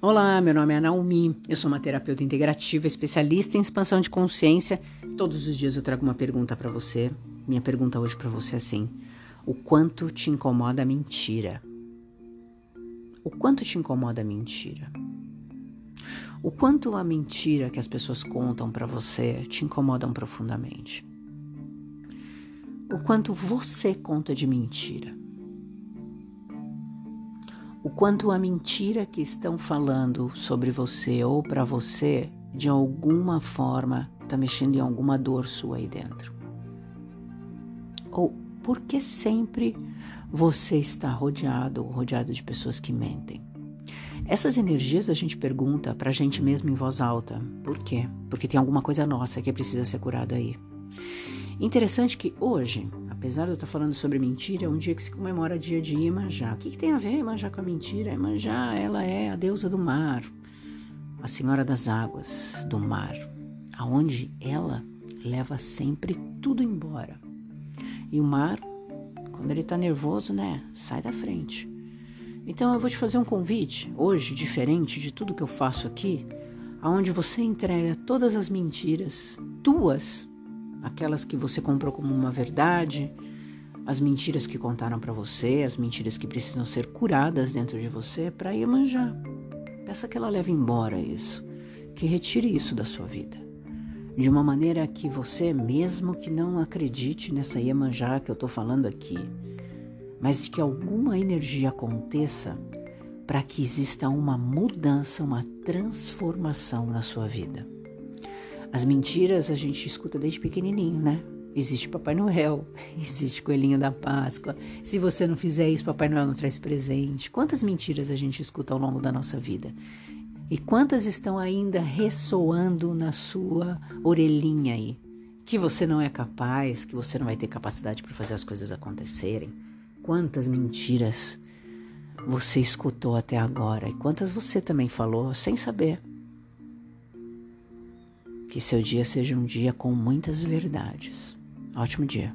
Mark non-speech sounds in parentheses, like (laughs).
Olá, meu nome é Naomi, eu sou uma terapeuta integrativa, especialista em expansão de consciência. Todos os dias eu trago uma pergunta para você. Minha pergunta hoje para você é assim: o quanto te incomoda a mentira? O quanto te incomoda a mentira? O quanto a mentira que as pessoas contam para você te incomodam profundamente? O quanto você conta de mentira? O quanto a mentira que estão falando sobre você ou para você, de alguma forma, está mexendo em alguma dor sua aí dentro. Ou por que sempre você está rodeado ou rodeado de pessoas que mentem? Essas energias a gente pergunta para a gente mesmo em voz alta. Por quê? Porque tem alguma coisa nossa que precisa ser curada aí. Interessante que hoje, apesar de eu estar falando sobre mentira, é um dia que se comemora dia de Iemanjá. O que, que tem a ver Iemanjá com a mentira? Iemanjá, ela é a deusa do mar, a senhora das águas, do mar, aonde ela leva sempre tudo embora. E o mar, quando ele está nervoso, né, sai da frente. Então eu vou te fazer um convite hoje, diferente de tudo que eu faço aqui, aonde você entrega todas as mentiras tuas aquelas que você comprou como uma verdade, as mentiras que contaram para você, as mentiras que precisam ser curadas dentro de você para manjar. Peça que ela leve embora isso, que retire isso da sua vida. De uma maneira que você, mesmo que não acredite nessa Iemanjá que eu estou falando aqui, mas que alguma energia aconteça para que exista uma mudança, uma transformação na sua vida. As mentiras a gente escuta desde pequenininho, né? Existe Papai Noel, (laughs) existe Coelhinho da Páscoa. Se você não fizer isso, Papai Noel não traz presente. Quantas mentiras a gente escuta ao longo da nossa vida? E quantas estão ainda ressoando na sua orelhinha aí? Que você não é capaz, que você não vai ter capacidade para fazer as coisas acontecerem. Quantas mentiras você escutou até agora e quantas você também falou sem saber? Que seu dia seja um dia com muitas verdades. Ótimo dia.